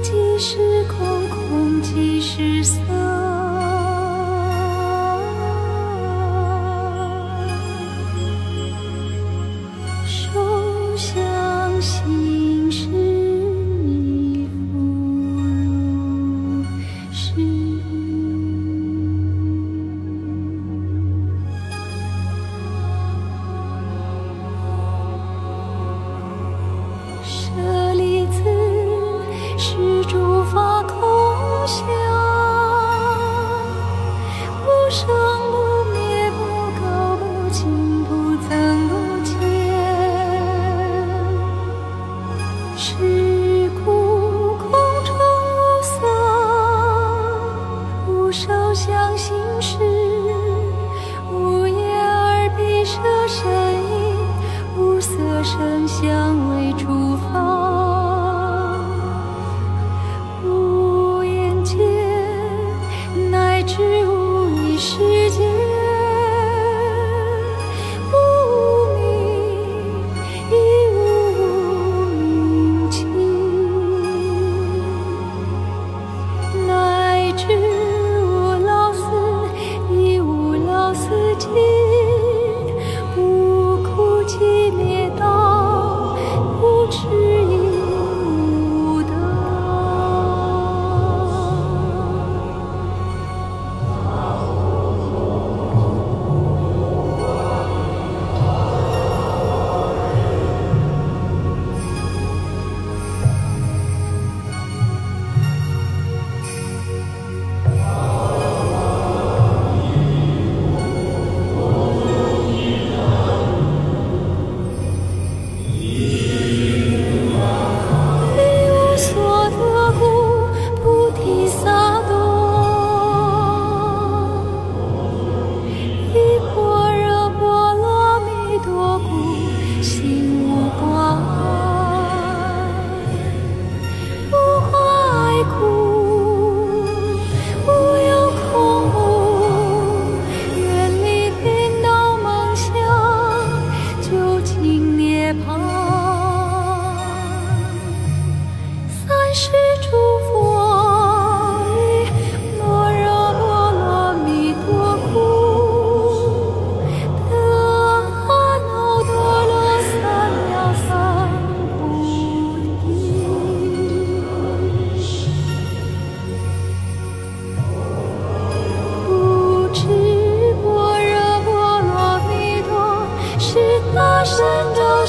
即是空，空即是色。声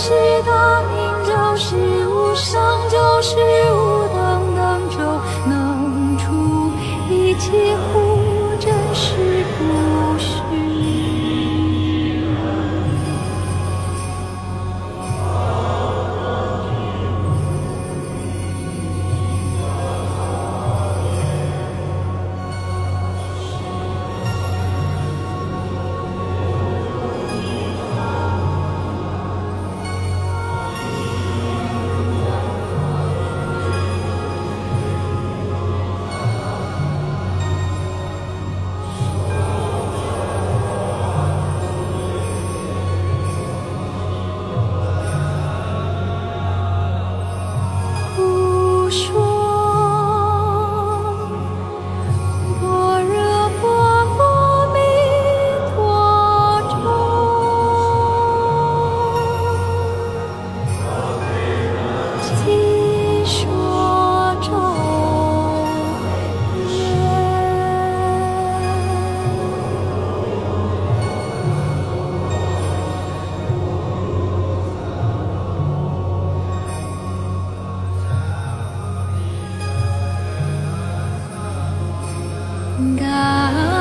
是大名，就是无上，就是。家。